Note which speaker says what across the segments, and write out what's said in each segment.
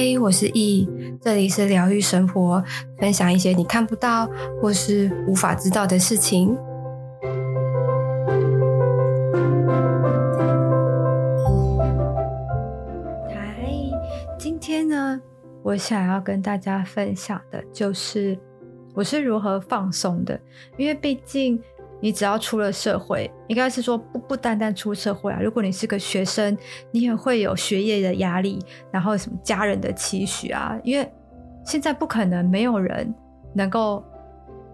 Speaker 1: 嗨，我是易，这里是疗愈生活，分享一些你看不到或是无法知道的事情。嗨，今天呢，我想要跟大家分享的就是。我是如何放松的？因为毕竟你只要出了社会，应该是说不不单单出社会啊。如果你是个学生，你也会有学业的压力，然后什么家人的期许啊。因为现在不可能没有人能够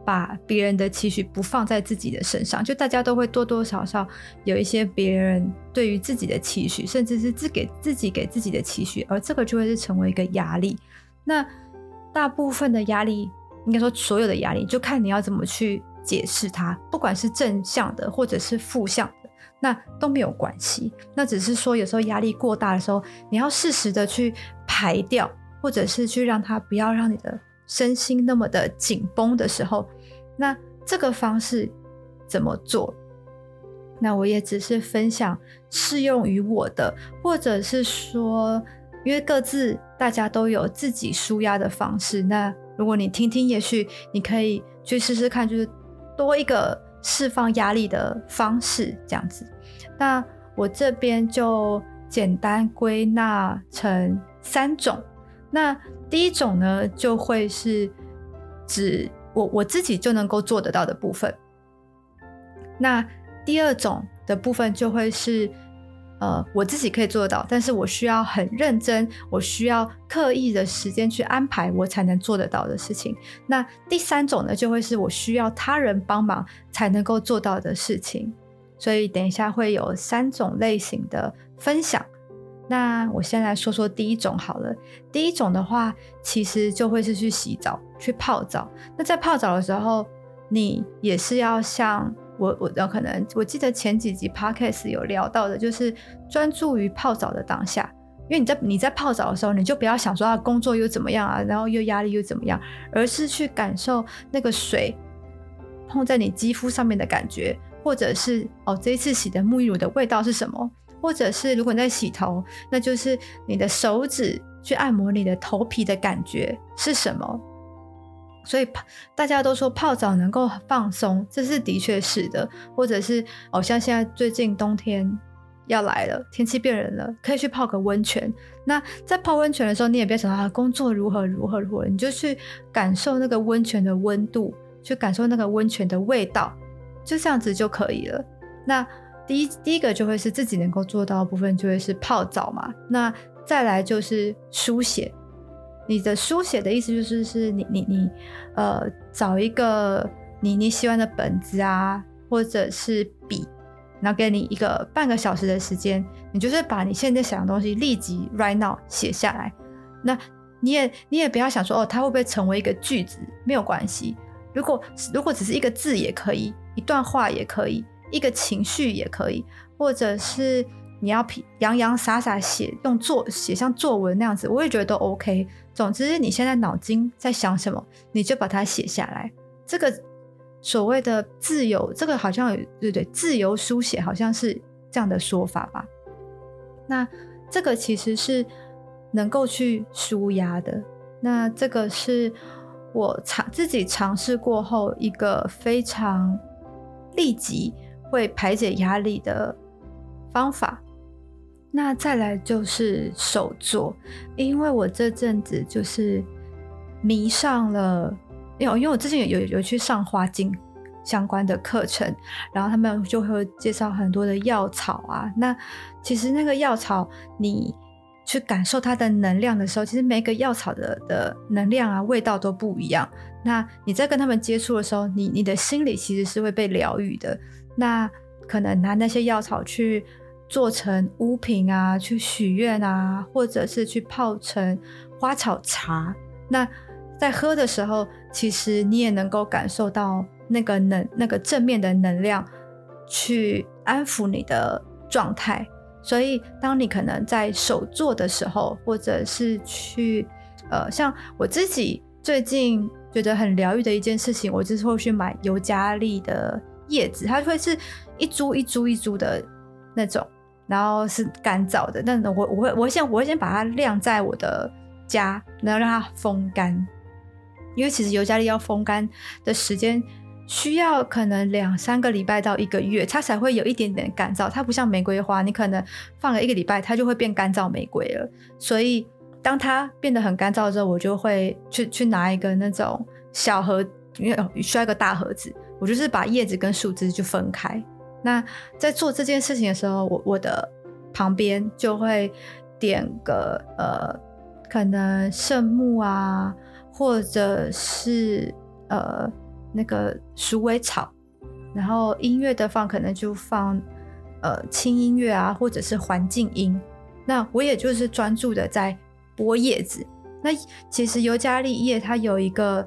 Speaker 1: 把别人的期许不放在自己的身上，就大家都会多多少少有一些别人对于自己的期许，甚至是自给自己给自己的期许，而这个就会是成为一个压力。那大部分的压力。应该说，所有的压力就看你要怎么去解释它，不管是正向的或者是负向的，那都没有关系。那只是说，有时候压力过大的时候，你要适时的去排掉，或者是去让它不要让你的身心那么的紧绷的时候，那这个方式怎么做？那我也只是分享适用于我的，或者是说，因为各自大家都有自己舒压的方式，那。如果你听听，也许你可以去试试看，就是多一个释放压力的方式，这样子。那我这边就简单归纳成三种。那第一种呢，就会是指我我自己就能够做得到的部分。那第二种的部分就会是。呃，我自己可以做得到，但是我需要很认真，我需要刻意的时间去安排，我才能做得到的事情。那第三种呢，就会是我需要他人帮忙才能够做到的事情。所以等一下会有三种类型的分享。那我先来说说第一种好了。第一种的话，其实就会是去洗澡、去泡澡。那在泡澡的时候，你也是要像。我我可能我记得前几集 podcast 有聊到的，就是专注于泡澡的当下，因为你在你在泡澡的时候，你就不要想说啊工作又怎么样啊，然后又压力又怎么样，而是去感受那个水碰在你肌肤上面的感觉，或者是哦这一次洗的沐浴乳的味道是什么，或者是如果你在洗头，那就是你的手指去按摩你的头皮的感觉是什么。所以大家都说泡澡能够放松，这是的确是的。或者是哦，像现在最近冬天要来了，天气变冷了，可以去泡个温泉。那在泡温泉的时候，你也别想到工作如何如何如何，你就去感受那个温泉的温度，去感受那个温泉的味道，就这样子就可以了。那第一第一个就会是自己能够做到的部分，就会是泡澡嘛。那再来就是书写。你的书写的意思就是，是你你你，呃，找一个你你喜欢的本子啊，或者是笔，然后给你一个半个小时的时间，你就是把你现在想的东西立即 right now 写下来。那你也你也不要想说哦，它会不会成为一个句子？没有关系。如果如果只是一个字也可以，一段话也可以，一个情绪也可以，或者是。你要洋洋洒洒写，用作写像作文那样子，我也觉得都 OK。总之，你现在脑筋在想什么，你就把它写下来。这个所谓的自由，这个好像有对对，自由书写好像是这样的说法吧？那这个其实是能够去舒压的。那这个是我尝自己尝试过后一个非常立即会排解压力的方法。那再来就是手作，因为我这阵子就是迷上了，因为因为我之前有有有去上花精相关的课程，然后他们就会介绍很多的药草啊。那其实那个药草，你去感受它的能量的时候，其实每个药草的的能量啊、味道都不一样。那你在跟他们接触的时候，你你的心里其实是会被疗愈的。那可能拿那些药草去。做成物品啊，去许愿啊，或者是去泡成花草茶。那在喝的时候，其实你也能够感受到那个能、那个正面的能量，去安抚你的状态。所以，当你可能在手做的时候，或者是去呃，像我自己最近觉得很疗愈的一件事情，我就是会去买尤加利的叶子，它会是一株一株一株的那种，然后是干燥的。那我我会我会先我会先把它晾在我的家，然后让它风干。因为其实尤加利要风干的时间需要可能两三个礼拜到一个月，它才会有一点点干燥。它不像玫瑰花，你可能放了一个礼拜，它就会变干燥玫瑰了。所以当它变得很干燥之后，我就会去去拿一个那种小盒，因为需要一个大盒子，我就是把叶子跟树枝就分开。那在做这件事情的时候，我我的旁边就会点个呃，可能圣木啊。或者是呃那个鼠尾草，然后音乐的放可能就放呃轻音乐啊，或者是环境音。那我也就是专注的在剥叶子。那其实尤加利叶它有一个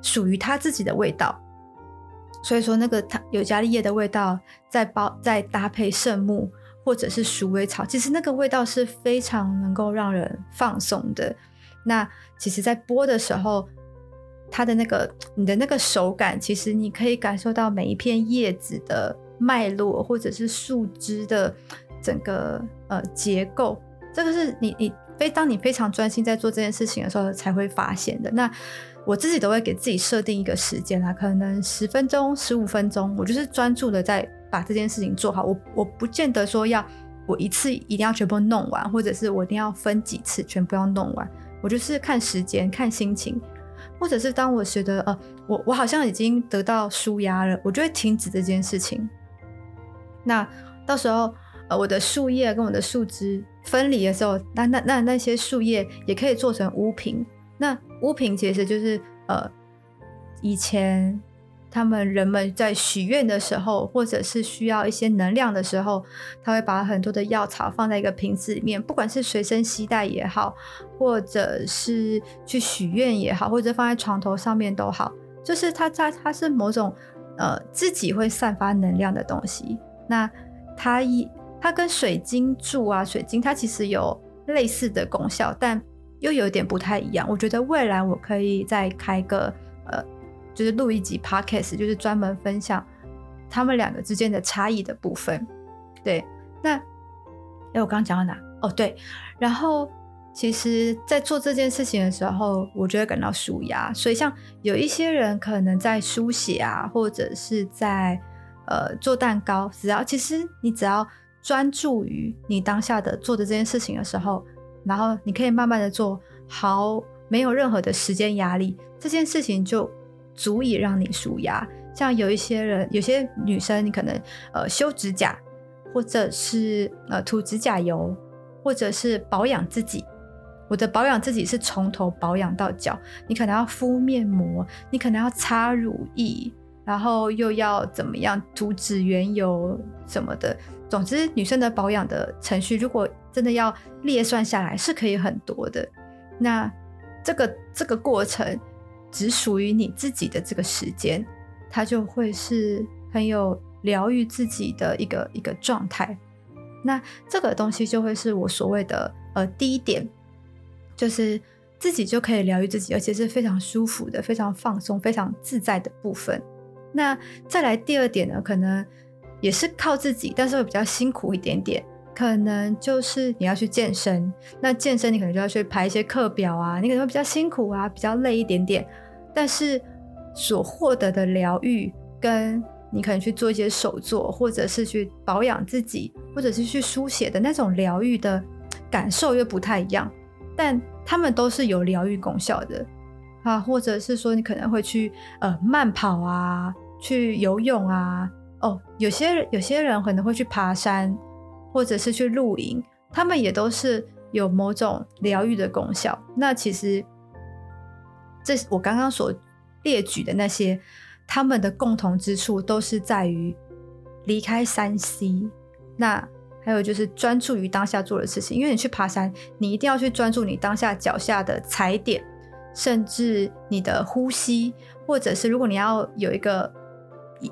Speaker 1: 属于它自己的味道，所以说那个它尤加利叶的味道再包再搭配圣木或者是鼠尾草，其实那个味道是非常能够让人放松的。那其实，在播的时候，它的那个你的那个手感，其实你可以感受到每一片叶子的脉络，或者是树枝的整个呃结构。这个是你你非当你非常专心在做这件事情的时候才会发现的。那我自己都会给自己设定一个时间啦，可能十分钟、十五分钟，我就是专注的在把这件事情做好。我我不见得说要我一次一定要全部弄完，或者是我一定要分几次全部要弄完。我就是看时间、看心情，或者是当我觉得呃，我我好像已经得到舒压了，我就会停止这件事情。那到时候呃，我的树叶跟我的树枝分离的时候，那那那那些树叶也可以做成物品。那物品其实就是呃，以前。他们人们在许愿的时候，或者是需要一些能量的时候，他会把很多的药草放在一个瓶子里面，不管是随身携带也好，或者是去许愿也好，或者放在床头上面都好，就是它它它是某种呃自己会散发能量的东西。那它一它跟水晶柱啊，水晶它其实有类似的功效，但又有点不太一样。我觉得未来我可以再开个呃。就是录一集 podcast，就是专门分享他们两个之间的差异的部分。对，那哎，我刚刚讲到哪？哦，对，然后其实，在做这件事情的时候，我就会感到舒压。所以，像有一些人可能在书写啊，或者是在呃做蛋糕，只要其实你只要专注于你当下的做的这件事情的时候，然后你可以慢慢的做好，没有任何的时间压力，这件事情就。足以让你舒压。像有一些人，有些女生，你可能呃修指甲，或者是呃涂指甲油，或者是保养自己。我的保养自己是从头保养到脚，你可能要敷面膜，你可能要擦乳液，然后又要怎么样涂指缘油什么的。总之，女生的保养的程序，如果真的要列算下来，是可以很多的。那这个这个过程。只属于你自己的这个时间，它就会是很有疗愈自己的一个一个状态。那这个东西就会是我所谓的呃第一点，就是自己就可以疗愈自己，而且是非常舒服的、非常放松、非常自在的部分。那再来第二点呢，可能也是靠自己，但是会比较辛苦一点点。可能就是你要去健身，那健身你可能就要去排一些课表啊，你可能会比较辛苦啊，比较累一点点。但是所获得的疗愈，跟你可能去做一些手作，或者是去保养自己，或者是去书写的那种疗愈的感受又不太一样。但他们都是有疗愈功效的啊，或者是说你可能会去呃慢跑啊，去游泳啊，哦，有些有些人可能会去爬山，或者是去露营，他们也都是有某种疗愈的功效。那其实。这我刚刚所列举的那些，他们的共同之处都是在于离开山西。那还有就是专注于当下做的事情。因为你去爬山，你一定要去专注你当下脚下的踩点，甚至你的呼吸，或者是如果你要有一个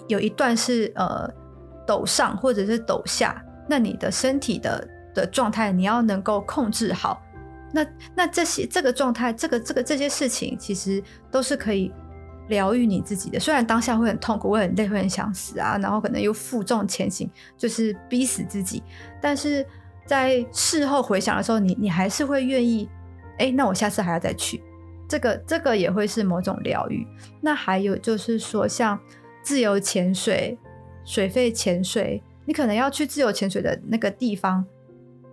Speaker 1: 有一段是呃陡上或者是陡下，那你的身体的的状态你要能够控制好。那那这些这个状态，这个这个这些事情，其实都是可以疗愈你自己的。虽然当下会很痛苦，会很累，会很想死啊，然后可能又负重前行，就是逼死自己。但是在事后回想的时候，你你还是会愿意，哎，那我下次还要再去。这个这个也会是某种疗愈。那还有就是说，像自由潜水、水肺潜水，你可能要去自由潜水的那个地方，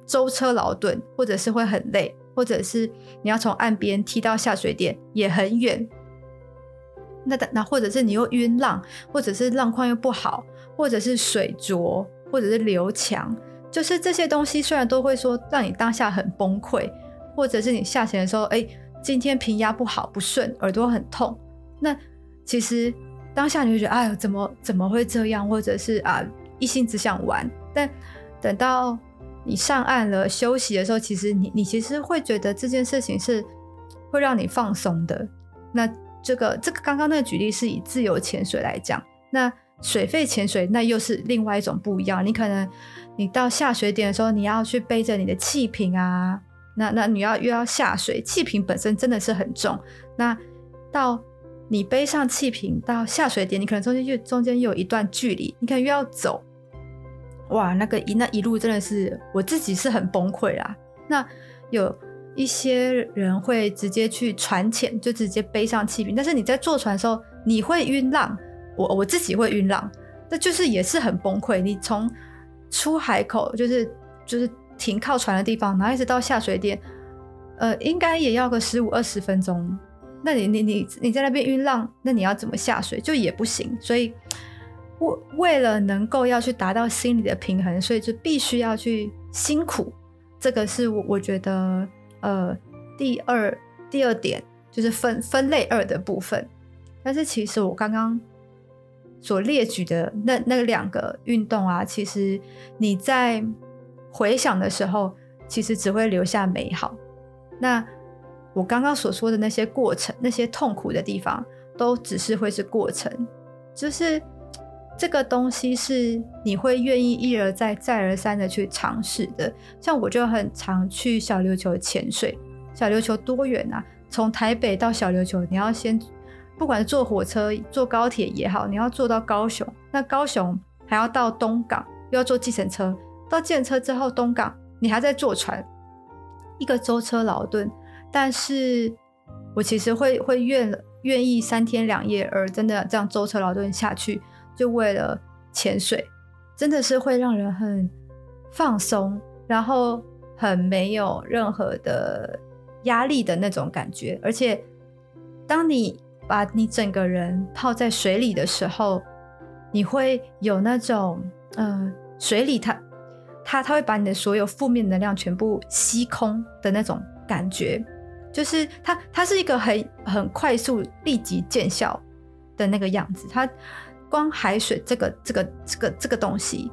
Speaker 1: 舟车劳顿，或者是会很累。或者是你要从岸边踢到下水点也很远，那那或者是你又晕浪，或者是浪况又不好，或者是水浊，或者是流强，就是这些东西虽然都会说让你当下很崩溃，或者是你下潜的时候，哎，今天平压不好不顺，耳朵很痛，那其实当下你就觉得哎呦怎么怎么会这样，或者是啊一心只想玩，但等到。你上岸了，休息的时候，其实你你其实会觉得这件事情是会让你放松的。那这个这个刚刚那个举例是以自由潜水来讲，那水肺潜水那又是另外一种不一样。你可能你到下水点的时候，你要去背着你的气瓶啊，那那你要又要下水，气瓶本身真的是很重。那到你背上气瓶到下水点，你可能中间又中间又有一段距离，你可能又要走。哇，那个一那一路真的是我自己是很崩溃啦。那有一些人会直接去船潜，就直接背上气瓶。但是你在坐船的时候，你会晕浪，我我自己会晕浪，那就是也是很崩溃。你从出海口，就是就是停靠船的地方，然后一直到下水点，呃，应该也要个十五二十分钟。那你你你你在那边晕浪，那你要怎么下水？就也不行，所以。为为了能够要去达到心理的平衡，所以就必须要去辛苦。这个是我我觉得呃第二第二点就是分分类二的部分。但是其实我刚刚所列举的那那两个运动啊，其实你在回想的时候，其实只会留下美好。那我刚刚所说的那些过程，那些痛苦的地方，都只是会是过程，就是。这个东西是你会愿意一而再、再而三的去尝试的。像我就很常去小琉球潜水。小琉球多远啊？从台北到小琉球，你要先不管坐火车、坐高铁也好，你要坐到高雄。那高雄还要到东港，又要坐计程车。到计程车之后，东港你还在坐船，一个舟车劳顿。但是我其实会会愿愿意三天两夜，而真的这样舟车劳顿下去。就为了潜水，真的是会让人很放松，然后很没有任何的压力的那种感觉。而且，当你把你整个人泡在水里的时候，你会有那种，呃，水里它它它会把你的所有负面能量全部吸空的那种感觉，就是它它是一个很很快速立即见效的那个样子，它。光海水这个这个这个这个东西，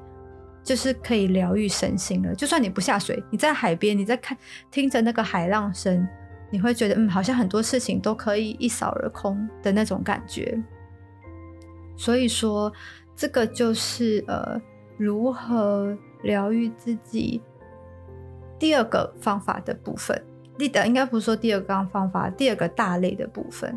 Speaker 1: 就是可以疗愈身心了。就算你不下水，你在海边，你在看听着那个海浪声，你会觉得嗯，好像很多事情都可以一扫而空的那种感觉。所以说，这个就是呃，如何疗愈自己第二个方法的部分。记得应该不是说第二个方法，第二个大类的部分。